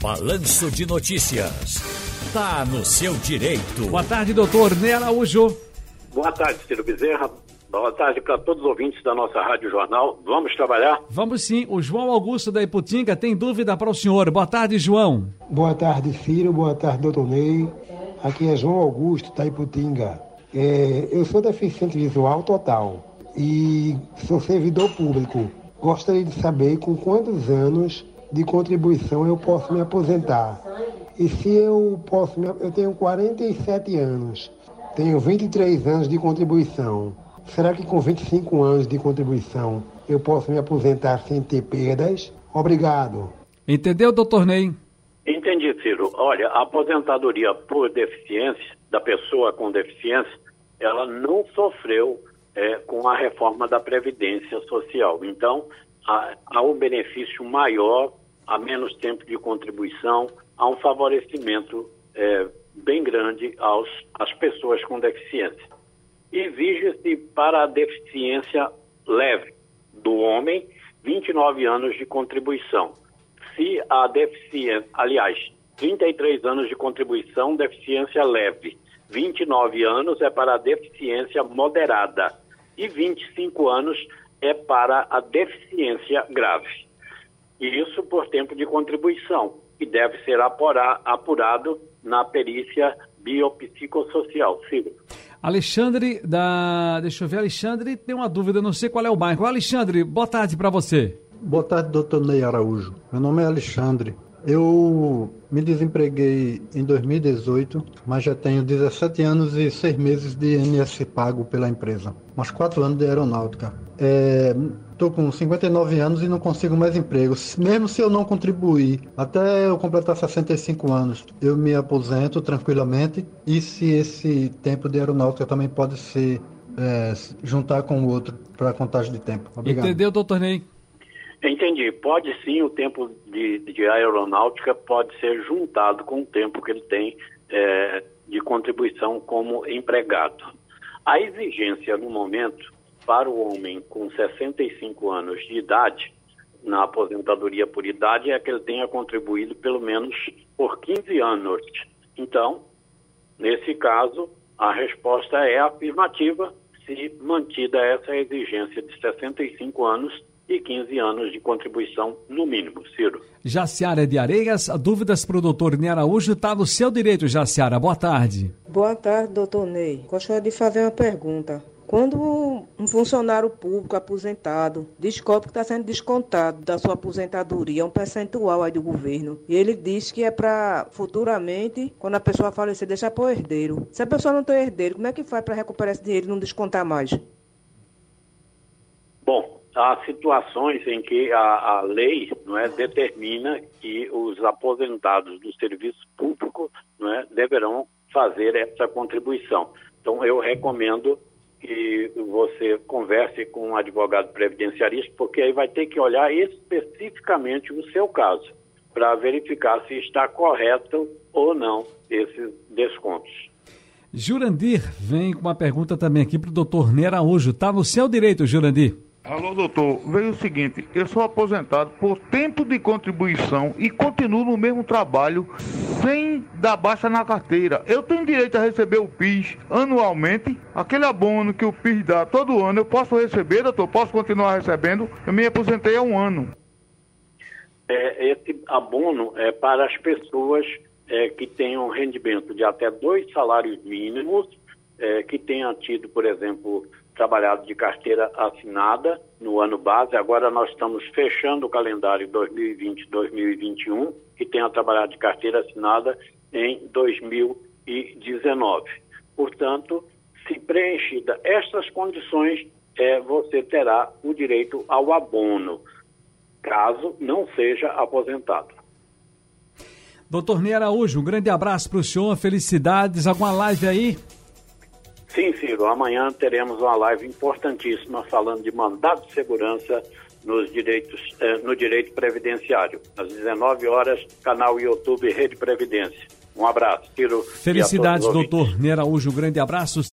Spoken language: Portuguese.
Balanço de Notícias. Tá no seu direito. Boa tarde, doutor Ney Araújo. Boa tarde, Ciro Bezerra. Boa tarde para todos os ouvintes da nossa Rádio Jornal. Vamos trabalhar? Vamos sim. O João Augusto da Iputinga tem dúvida para o senhor. Boa tarde, João. Boa tarde, Ciro. Boa tarde, doutor Ney. Aqui é João Augusto da Iputinga. É, eu sou deficiente visual total e sou servidor público. Gostaria de saber com quantos anos de contribuição eu posso me aposentar. E se eu posso, me, eu tenho 47 anos, tenho 23 anos de contribuição. Será que com 25 anos de contribuição eu posso me aposentar sem ter perdas? Obrigado. Entendeu, doutor Ney? Entendi, Ciro. Olha, a aposentadoria por deficiência, da pessoa com deficiência, ela não sofreu é, com a reforma da Previdência Social. Então, há, há um benefício maior, há menos tempo de contribuição, há um favorecimento é, bem grande aos, às pessoas com deficiência. Exige-se para a deficiência leve do homem 29 anos de contribuição. Se a deficiência, aliás, 33 anos de contribuição, deficiência leve. 29 anos é para a deficiência moderada e 25 anos é para a deficiência grave. E isso por tempo de contribuição, e deve ser apurado na perícia biopsicossocial. Ciro. Alexandre da. Deixa eu ver, Alexandre tem uma dúvida, não sei qual é o bairro. Alexandre, boa tarde para você. Boa tarde, doutor Ney Araújo. Meu nome é Alexandre. Eu me desempreguei em 2018, mas já tenho 17 anos e 6 meses de INSS pago pela empresa. Mais 4 anos de aeronáutica. Estou é, com 59 anos e não consigo mais emprego. Mesmo se eu não contribuir até eu completar 65 anos, eu me aposento tranquilamente. E se esse tempo de aeronáutica também pode ser é, juntar com o outro para contagem de tempo. Obrigado. Entendeu, doutor Ney? Entendi. Pode sim, o tempo de, de aeronáutica pode ser juntado com o tempo que ele tem é, de contribuição como empregado. A exigência no momento para o homem com 65 anos de idade, na aposentadoria por idade, é que ele tenha contribuído pelo menos por 15 anos. Então, nesse caso, a resposta é afirmativa se mantida essa exigência de 65 anos e 15 anos de contribuição no mínimo, Ciro. Jaciara de Areias, dúvidas para o doutor Ney Araújo, está no seu direito, Jaciara. Boa tarde. Boa tarde, doutor Ney. Gostaria de fazer uma pergunta. Quando um funcionário público aposentado descobre que está sendo descontado da sua aposentadoria um percentual aí do governo, e ele diz que é para futuramente, quando a pessoa falecer, deixar para o herdeiro. Se a pessoa não tem herdeiro, como é que faz para recuperar esse dinheiro e não descontar mais? Bom, há situações em que a, a lei não é, determina que os aposentados do serviço público não é, deverão fazer essa contribuição. Então, eu recomendo que você converse com um advogado previdenciarista, porque aí vai ter que olhar especificamente o seu caso, para verificar se está correto ou não esses descontos. Jurandir vem com uma pergunta também aqui para o doutor Nera Araújo. Está no seu direito, Jurandir. Alô, doutor. Veio o seguinte: eu sou aposentado por tempo de contribuição e continuo no mesmo trabalho sem dar baixa na carteira. Eu tenho direito a receber o PIS anualmente. Aquele abono que o PIS dá todo ano, eu posso receber, doutor? Posso continuar recebendo? Eu me aposentei há um ano. É, esse abono é para as pessoas é, que tenham rendimento de até dois salários mínimos, tenham tido, por exemplo, trabalhado de carteira assinada no ano base. Agora nós estamos fechando o calendário 2020-2021 e tenha trabalhado de carteira assinada em 2019. Portanto, se preenchida estas condições, é, você terá o direito ao abono, caso não seja aposentado. Doutor Ney Araújo, um grande abraço para o senhor, felicidades. Alguma live aí? Sim, Ciro, amanhã teremos uma live importantíssima falando de mandado de segurança nos direitos, eh, no direito previdenciário. Às 19 horas, canal YouTube Rede Previdência. Um abraço, Ciro. Felicidades, doutor Ney Araújo. Um grande abraço.